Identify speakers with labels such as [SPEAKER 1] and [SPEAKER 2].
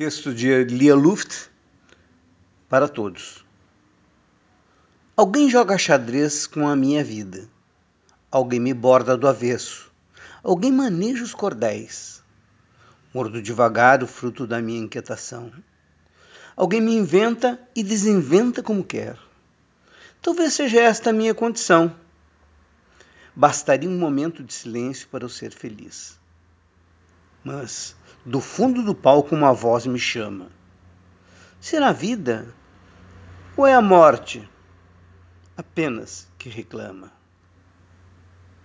[SPEAKER 1] Texto de Lia Luft para todos. Alguém joga xadrez com a minha vida. Alguém me borda do avesso. Alguém maneja os cordéis. Mordo devagar o fruto da minha inquietação. Alguém me inventa e desinventa como quer. Talvez seja esta a minha condição. Bastaria um momento de silêncio para eu ser feliz. Mas do fundo do palco uma voz me chama. Será a vida ou é a morte apenas que reclama?